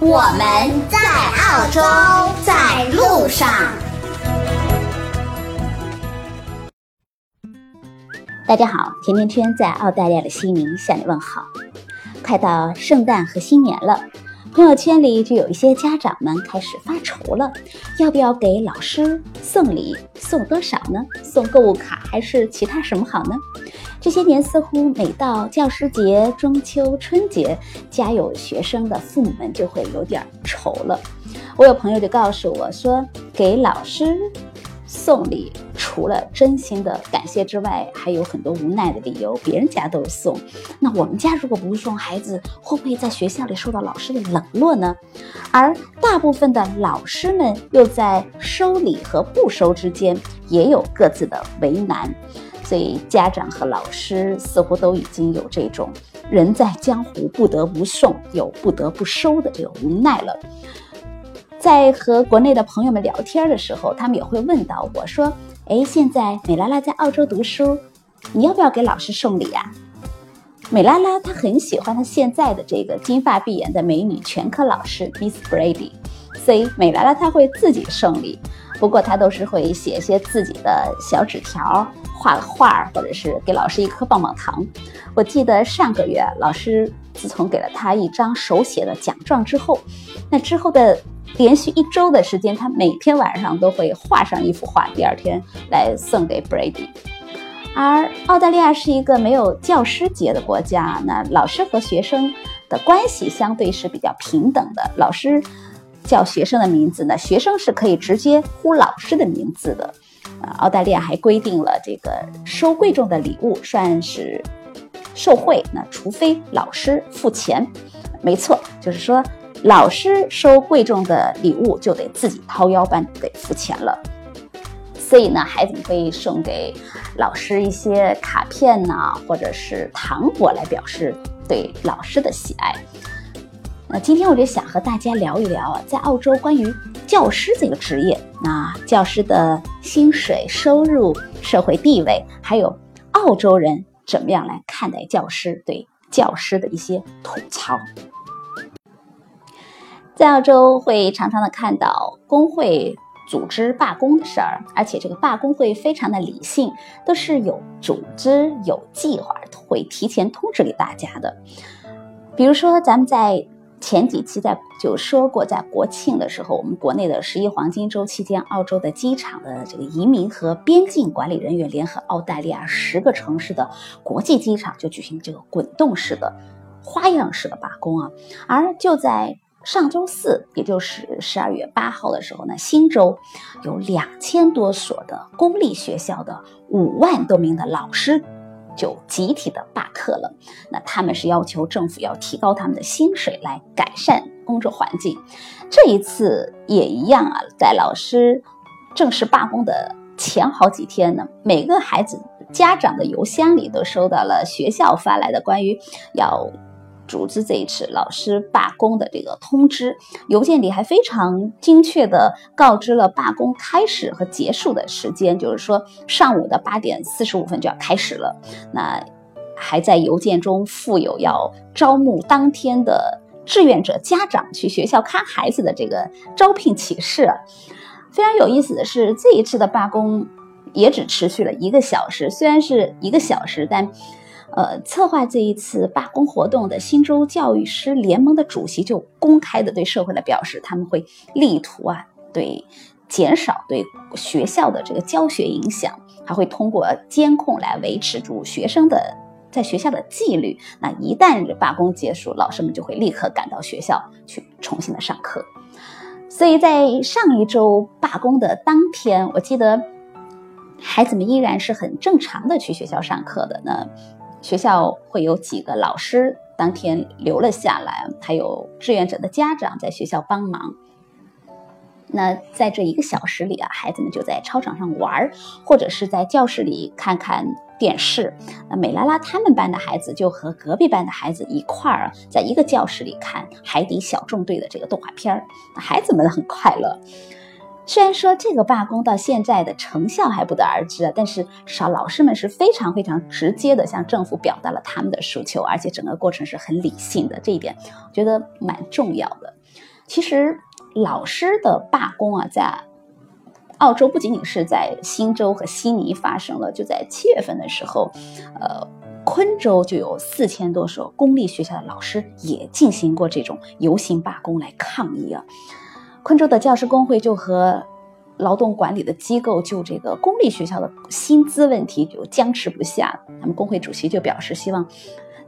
我们在澳洲，在路上。大家好，甜甜圈在澳大利亚的悉尼向你问好。快到圣诞和新年了，朋友圈里就有一些家长们开始发愁了，要不要给老师送礼？送多少呢？送购物卡还是其他什么好呢？这些年似乎每到教师节、中秋、春节，家有学生的父母们就会有点愁了。我有朋友就告诉我说，给老师送礼，除了真心的感谢之外，还有很多无奈的理由。别人家都送，那我们家如果不送，孩子会不会在学校里受到老师的冷落呢？而大部分的老师们又在收礼和不收之间，也有各自的为难。所以家长和老师似乎都已经有这种人在江湖不得不送又不得不收的这个无奈了。在和国内的朋友们聊天的时候，他们也会问到我说：“哎，现在美拉拉在澳洲读书，你要不要给老师送礼呀？”美拉拉她很喜欢她现在的这个金发碧眼的美女全科老师 Miss Brady，所以美拉拉她会自己送礼，不过她都是会写一些自己的小纸条。画个画，或者是给老师一颗棒棒糖。我记得上个月，老师自从给了他一张手写的奖状之后，那之后的连续一周的时间，他每天晚上都会画上一幅画，第二天来送给 Brady。而澳大利亚是一个没有教师节的国家，那老师和学生的关系相对是比较平等的。老师叫学生的名字呢，学生是可以直接呼老师的名字的。澳大利亚还规定了，这个收贵重的礼物算是受贿，那除非老师付钱。没错，就是说老师收贵重的礼物就得自己掏腰包给付钱了。所以呢，孩子们会送给老师一些卡片呐，或者是糖果来表示对老师的喜爱。那今天我就想和大家聊一聊啊，在澳洲关于教师这个职业，那教师的薪水、收入、社会地位，还有澳洲人怎么样来看待教师，对教师的一些吐槽。在澳洲会常常的看到工会组织罢工的事儿，而且这个罢工会非常的理性，都是有组织、有计划，会提前通知给大家的。比如说咱们在。前几期在就说过，在国庆的时候，我们国内的十一黄金周期间，澳洲的机场的这个移民和边境管理人员联合澳大利亚十个城市的国际机场就举行这个滚动式的、花样式的罢工啊。而就在上周四，也就是十二月八号的时候呢，新州有两千多所的公立学校的五万多名的老师。就集体的罢课了。那他们是要求政府要提高他们的薪水，来改善工作环境。这一次也一样啊，在老师正式罢工的前好几天呢，每个孩子家长的邮箱里都收到了学校发来的关于要。组织这一次老师罢工的这个通知，邮件里还非常精确的告知了罢工开始和结束的时间，就是说上午的八点四十五分就要开始了。那还在邮件中附有要招募当天的志愿者家长去学校看孩子的这个招聘启事。非常有意思的是，这一次的罢工也只持续了一个小时，虽然是一个小时，但。呃，策划这一次罢工活动的新州教育师联盟的主席就公开的对社会的表示，他们会力图啊，对减少对学校的这个教学影响，还会通过监控来维持住学生的在学校的纪律。那一旦罢工结束，老师们就会立刻赶到学校去重新的上课。所以在上一周罢工的当天，我记得孩子们依然是很正常的去学校上课的。那学校会有几个老师当天留了下来，还有志愿者的家长在学校帮忙。那在这一个小时里啊，孩子们就在操场上玩，或者是在教室里看看电视。那美拉拉他们班的孩子就和隔壁班的孩子一块儿，在一个教室里看《海底小纵队》的这个动画片儿，孩子们很快乐。虽然说这个罢工到现在的成效还不得而知啊，但是少老师们是非常非常直接的向政府表达了他们的诉求，而且整个过程是很理性的，这一点我觉得蛮重要的。其实老师的罢工啊，在澳洲不仅仅是在新州和悉尼发生了，就在七月份的时候，呃，昆州就有四千多所公立学校的老师也进行过这种游行罢工来抗议啊。昆州的教师工会就和劳动管理的机构就这个公立学校的薪资问题就僵持不下。他们工会主席就表示，希望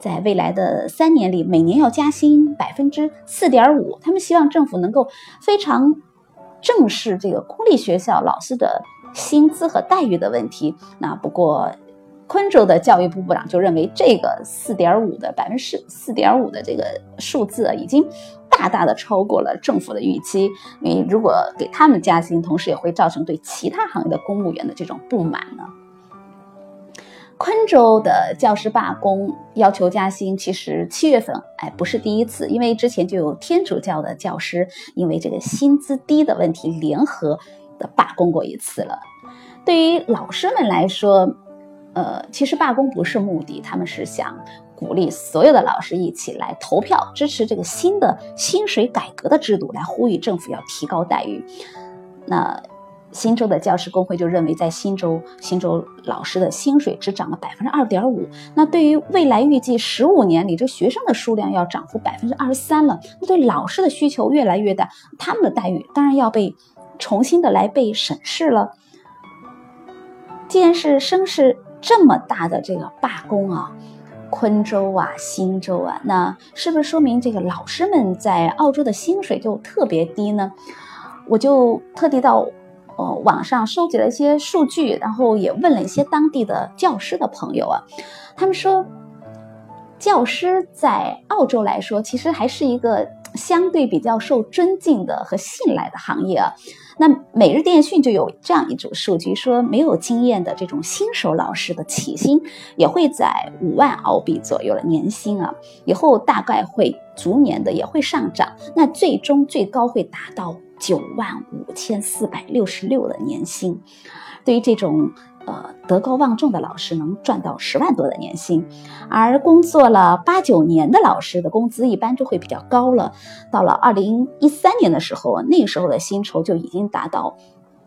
在未来的三年里，每年要加薪百分之四点五。他们希望政府能够非常正视这个公立学校老师的薪资和待遇的问题。那不过，昆州的教育部部长就认为，这个四点五的百分之四点五的这个数字已经。大大的超过了政府的预期，因为如果给他们加薪，同时也会造成对其他行业的公务员的这种不满呢。昆州的教师罢工要求加薪，其实七月份哎不是第一次，因为之前就有天主教的教师因为这个薪资低的问题联合的罢工过一次了。对于老师们来说，呃，其实罢工不是目的，他们是想。鼓励所有的老师一起来投票支持这个新的薪水改革的制度，来呼吁政府要提高待遇。那新州的教师工会就认为，在新州，新州老师的薪水只涨了百分之二点五。那对于未来预计十五年里，这学生的数量要涨幅百分之二十三了，那对老师的需求越来越大，他们的待遇当然要被重新的来被审视了。既然是生是这么大的这个罢工啊！昆州啊，新州啊，那是不是说明这个老师们在澳洲的薪水就特别低呢？我就特地到呃网上收集了一些数据，然后也问了一些当地的教师的朋友啊，他们说，教师在澳洲来说，其实还是一个相对比较受尊敬的和信赖的行业啊。那每日电讯就有这样一组数据，说没有经验的这种新手老师的起薪也会在五万澳币左右的年薪啊，以后大概会逐年的也会上涨，那最终最高会达到九万五千四百六十六的年薪。对于这种。呃，德高望重的老师能赚到十万多的年薪，而工作了八九年的老师的工资一般就会比较高了。到了二零一三年的时候，那时候的薪酬就已经达到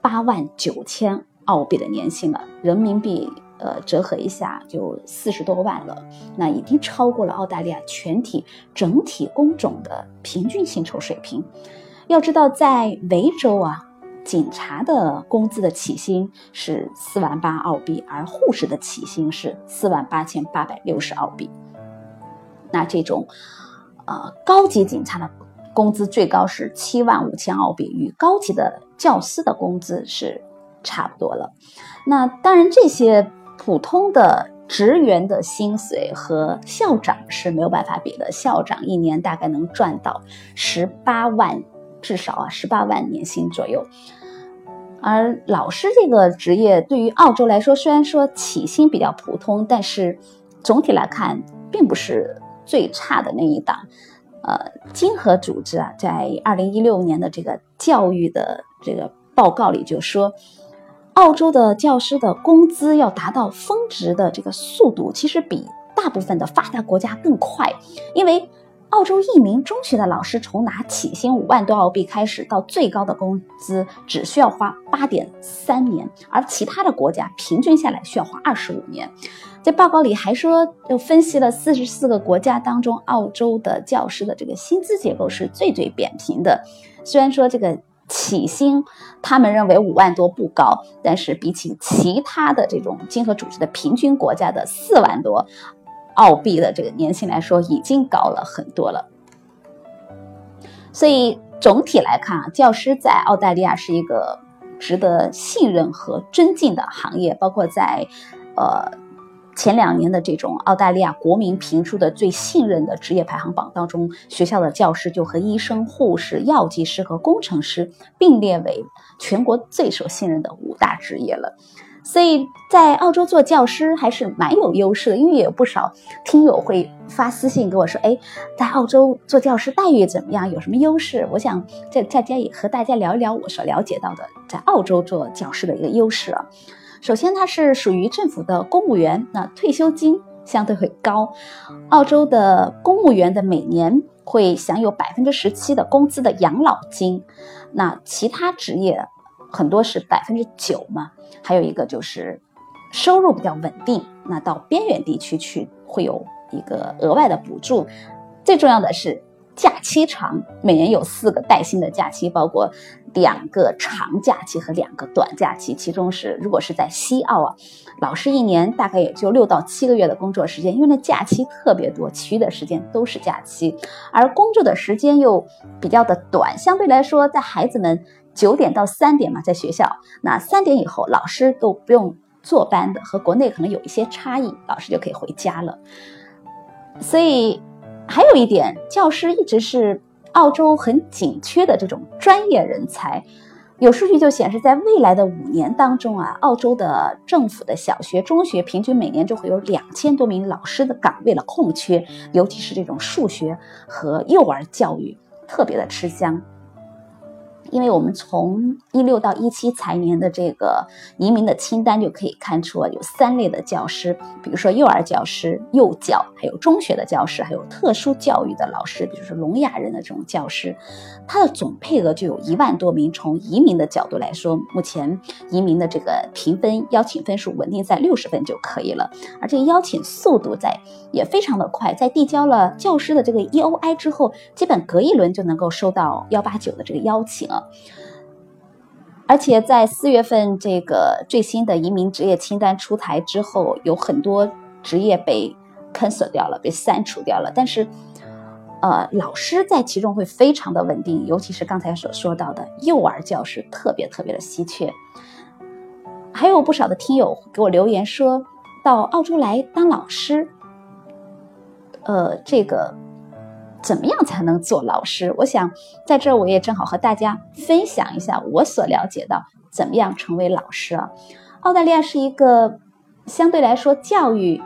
八万九千澳币的年薪了，人民币呃折合一下就四十多万了，那已经超过了澳大利亚全体整体工种的平均薪酬水平。要知道，在维州啊。警察的工资的起薪是四万八澳币，而护士的起薪是四万八千八百六十澳币。那这种，呃，高级警察的工资最高是七万五千澳币，与高级的教师的工资是差不多了。那当然，这些普通的职员的薪水和校长是没有办法比的。校长一年大概能赚到十八万，至少啊，十八万年薪左右。而老师这个职业对于澳洲来说，虽然说起薪比较普通，但是总体来看并不是最差的那一档。呃，金河组织啊，在二零一六年的这个教育的这个报告里就说，澳洲的教师的工资要达到峰值的这个速度，其实比大部分的发达国家更快，因为。澳洲一名中学的老师从拿起薪五万多澳币开始，到最高的工资只需要花八点三年，而其他的国家平均下来需要花二十五年。在报告里还说，又分析了四十四个国家当中，澳洲的教师的这个薪资结构是最最扁平的。虽然说这个起薪他们认为五万多不高，但是比起其他的这种经合组织的平均国家的四万多。澳币的这个年薪来说，已经高了很多了。所以总体来看啊，教师在澳大利亚是一个值得信任和尊敬的行业，包括在呃前两年的这种澳大利亚国民评出的最信任的职业排行榜当中，学校的教师就和医生、护士、药剂师和工程师并列为全国最受信任的五大职业了。所以在澳洲做教师还是蛮有优势的，因为也有不少听友会发私信给我说：“哎，在澳洲做教师待遇怎么样？有什么优势？”我想在大家也和大家聊一聊我所了解到的在澳洲做教师的一个优势啊。首先，它是属于政府的公务员，那退休金相对会高。澳洲的公务员的每年会享有百分之十七的工资的养老金，那其他职业很多是百分之九嘛。还有一个就是收入比较稳定，那到边远地区去会有一个额外的补助。最重要的是假期长，每年有四个带薪的假期，包括两个长假期和两个短假期。其中是如果是在西澳啊，老师一年大概也就六到七个月的工作时间，因为那假期特别多，其余的时间都是假期，而工作的时间又比较的短，相对来说，在孩子们。九点到三点嘛，在学校，那三点以后老师都不用坐班的，和国内可能有一些差异，老师就可以回家了。所以还有一点，教师一直是澳洲很紧缺的这种专业人才。有数据就显示，在未来的五年当中啊，澳洲的政府的小学、中学平均每年就会有两千多名老师的岗位的空缺，尤其是这种数学和幼儿教育特别的吃香。因为我们从一六到一七财年的这个移民的清单就可以看出啊，有三类的教师，比如说幼儿教师、幼教，还有中学的教师，还有特殊教育的老师，比如说聋哑人的这种教师，他的总配额就有一万多名。从移民的角度来说，目前移民的这个评分邀请分数稳定在六十分就可以了，而这个邀请速度在也非常的快，在递交了教师的这个 E O I 之后，基本隔一轮就能够收到幺八九的这个邀请。而且在四月份这个最新的移民职业清单出台之后，有很多职业被 cancel 掉了，被删除掉了。但是，呃，老师在其中会非常的稳定，尤其是刚才所说到的幼儿教师，特别特别的稀缺。还有不少的听友给我留言说，到澳洲来当老师，呃，这个。怎么样才能做老师？我想在这儿我也正好和大家分享一下我所了解到怎么样成为老师啊。澳大利亚是一个相对来说教育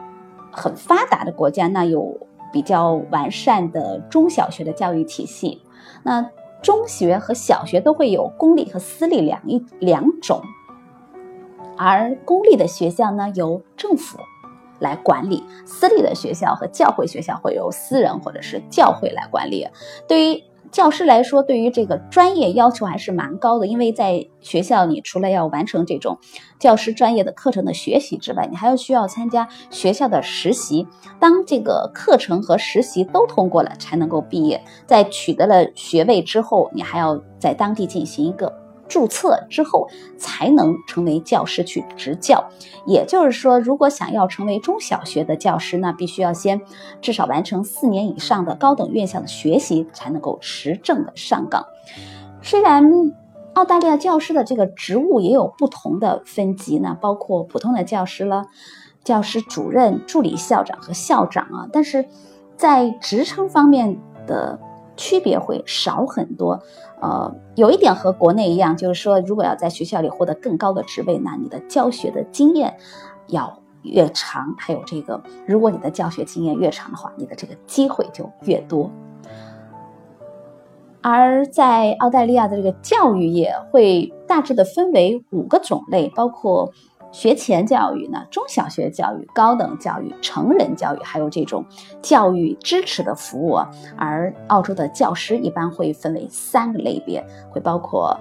很发达的国家，那有比较完善的中小学的教育体系。那中学和小学都会有公立和私立两一两种，而公立的学校呢由政府。来管理私立的学校和教会学校会由私人或者是教会来管理。对于教师来说，对于这个专业要求还是蛮高的，因为在学校，你除了要完成这种教师专业的课程的学习之外，你还要需要参加学校的实习。当这个课程和实习都通过了，才能够毕业。在取得了学位之后，你还要在当地进行一个。注册之后才能成为教师去执教，也就是说，如果想要成为中小学的教师，那必须要先至少完成四年以上的高等院校的学习，才能够持证的上岗。虽然澳大利亚教师的这个职务也有不同的分级呢，包括普通的教师了、教师主任、助理校长和校长啊，但是在职称方面的。区别会少很多，呃，有一点和国内一样，就是说，如果要在学校里获得更高的职位，那你的教学的经验要越长，还有这个，如果你的教学经验越长的话，你的这个机会就越多。而在澳大利亚的这个教育业会大致的分为五个种类，包括。学前教育呢，中小学教育、高等教育、成人教育，还有这种教育支持的服务。而澳洲的教师一般会分为三个类别，会包括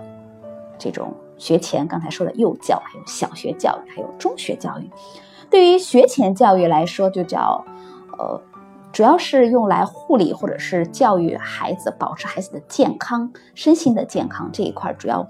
这种学前，刚才说的幼教，还有小学教育，还有中学教育。对于学前教育来说，就叫呃，主要是用来护理或者是教育孩子，保持孩子的健康、身心的健康这一块主要。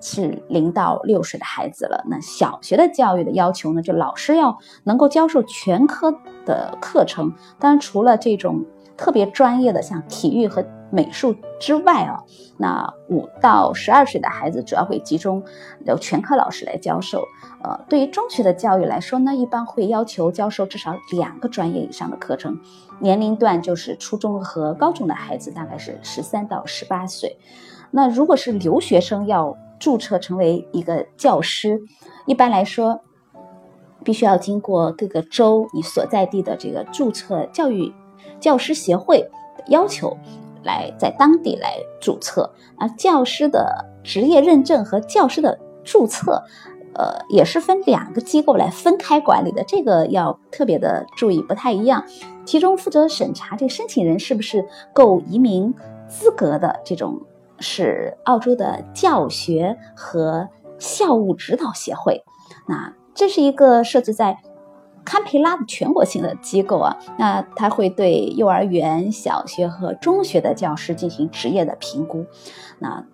是零到六岁的孩子了。那小学的教育的要求呢？就老师要能够教授全科的课程。当然，除了这种特别专业的，像体育和美术之外啊，那五到十二岁的孩子主要会集中由全科老师来教授。呃，对于中学的教育来说呢，一般会要求教授至少两个专业以上的课程，年龄段就是初中和高中的孩子大概是十三到十八岁。那如果是留学生要注册成为一个教师，一般来说，必须要经过各个州你所在地的这个注册教育教师协会要求，来在当地来注册。而，教师的职业认证和教师的注册，呃，也是分两个机构来分开管理的，这个要特别的注意，不太一样。其中负责审查这个申请人是不是够移民资格的这种。是澳洲的教学和校务指导协会，那这是一个设置在堪培拉的全国性的机构啊，那它会对幼儿园、小学和中学的教师进行职业的评估，那。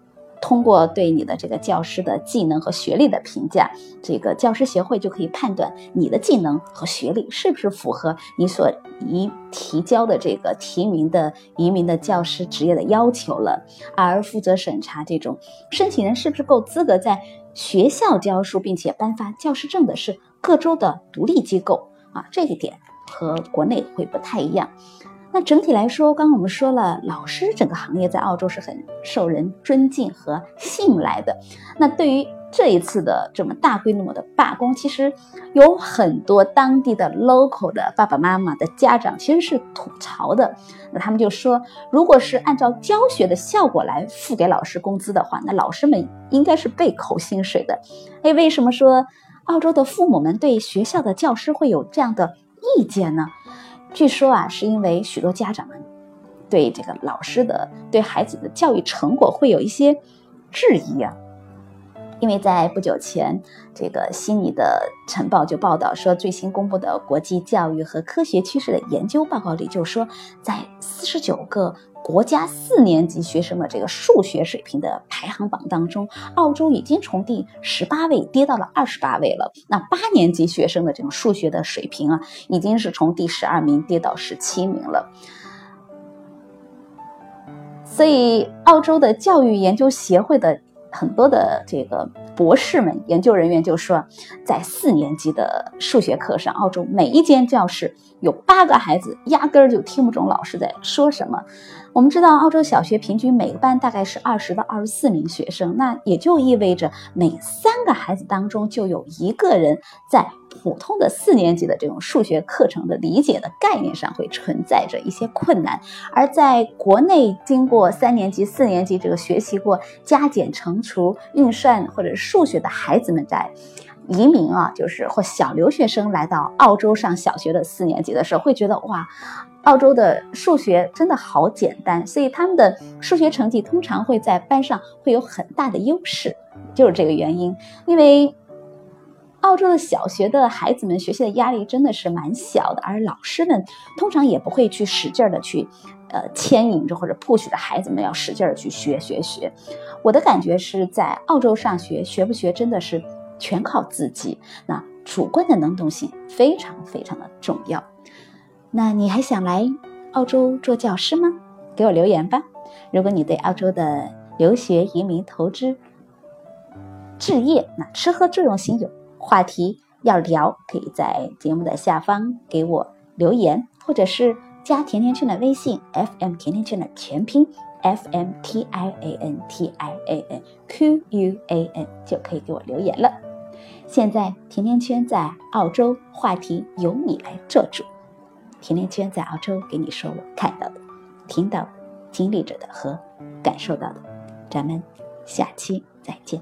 通过对你的这个教师的技能和学历的评价，这个教师协会就可以判断你的技能和学历是不是符合你所移提交的这个提名的移民的教师职业的要求了。而负责审查这种申请人是不是够资格在学校教书并且颁发教师证的是各州的独立机构啊，这一点和国内会不太一样。那整体来说，刚刚我们说了，老师整个行业在澳洲是很受人尊敬和信赖的。那对于这一次的这么大规模的罢工，其实有很多当地的 local 的爸爸妈妈的家长其实是吐槽的。那他们就说，如果是按照教学的效果来付给老师工资的话，那老师们应该是被扣薪水的。哎，为什么说澳洲的父母们对学校的教师会有这样的意见呢？据说啊，是因为许多家长们对这个老师的、对孩子的教育成果会有一些质疑啊。因为在不久前，这个悉尼的晨报就报道说，最新公布的国际教育和科学趋势的研究报告里就说，在四十九个。国家四年级学生的这个数学水平的排行榜当中，澳洲已经从第十八位跌到了二十八位了。那八年级学生的这种数学的水平啊，已经是从第十二名跌到十七名了。所以，澳洲的教育研究协会的很多的这个博士们、研究人员就说，在四年级的数学课上，澳洲每一间教室有八个孩子压根儿就听不懂老师在说什么。我们知道，澳洲小学平均每个班大概是二十到二十四名学生，那也就意味着每三个孩子当中就有一个人在普通的四年级的这种数学课程的理解的概念上会存在着一些困难。而在国内，经过三年级、四年级这个学习过加减乘除、运算或者数学的孩子们，在移民啊，就是或小留学生来到澳洲上小学的四年级的时候，会觉得哇。澳洲的数学真的好简单，所以他们的数学成绩通常会在班上会有很大的优势，就是这个原因。因为澳洲的小学的孩子们学习的压力真的是蛮小的，而老师们通常也不会去使劲的去，呃，牵引着或者 push 着孩子们要使劲的去学学学。我的感觉是在澳洲上学，学不学真的是全靠自己，那主观的能动性非常非常的重要。那你还想来澳洲做教师吗？给我留言吧。如果你对澳洲的留学、移民、投资、置业，那吃喝住用行有话题要聊，可以在节目的下方给我留言，或者是加甜甜圈的微信，FM 甜甜圈的全拼，FM T I A N T I A N Q U A N 就可以给我留言了。现在甜甜圈在澳洲，话题由你来做主。甜甜圈在澳洲给你说我看到的、听到的、经历着的和感受到的，咱们下期再见。